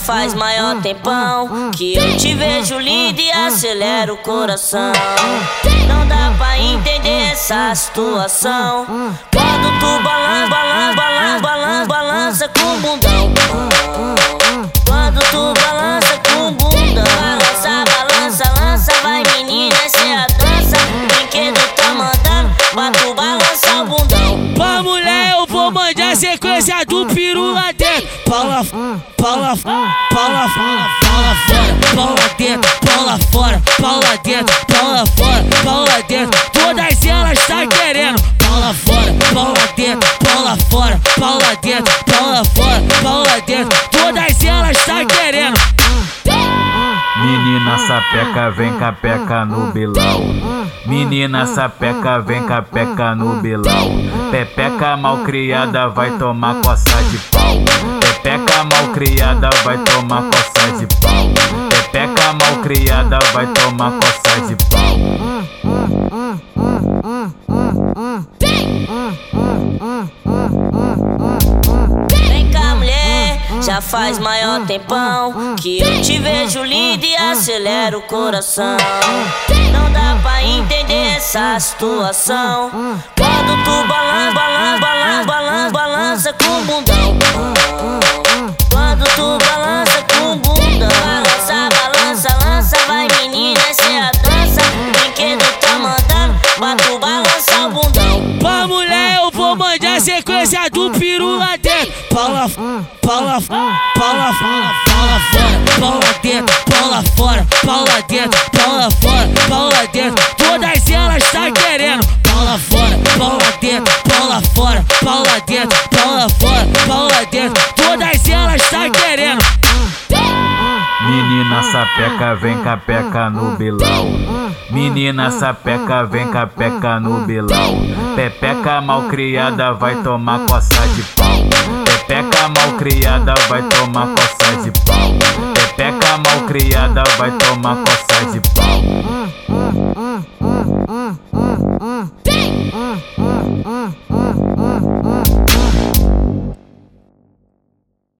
faz maior tempão que eu te vejo linda e acelera o coração. Não dá pra entender essa situação. Quando tu balança, vou mandar sequência do peru lá dentro. Paula, Paula, Paula, Paula fora, Paula dentro, Paula fora, Paula dentro, Paula fora, Paula dentro. Todas elas tá querendo. Paula fora, Paula dentro, Paula fora, Paula dentro, Paula fora, Paula Menina sapeca, vem cá peca no bilau. Menina sapeca, vem cá peca no bilau. Pepeca malcriada vai tomar coça de pau. Pepeca malcriada vai tomar coça de pau. Pepeca malcriada vai tomar coça de pau. Já faz maior tempão que eu te vejo linda e acelera o coração. Não dá pra entender essa situação. Quando tu balança, vou mandar sequência do peru lá dentro. Paula, Paula, Paula, Paula fora, Paula dentro, Paula fora, Paula dentro, Paula fora, Paula dentro. Todas elas tá querendo. Paula fora, Paula dentro, Paula fora, Paula dentro, Paula fora, Paula dentro. Todas elas tá querendo. Menina sapeca, vem cá peca no bilau. Menina sapeca, vem cá peca no bilau. Pepeca malcriada vai tomar coça de pau. Pepeca malcriada vai tomar coça de pau. Pepeca malcriada vai tomar coça de pau.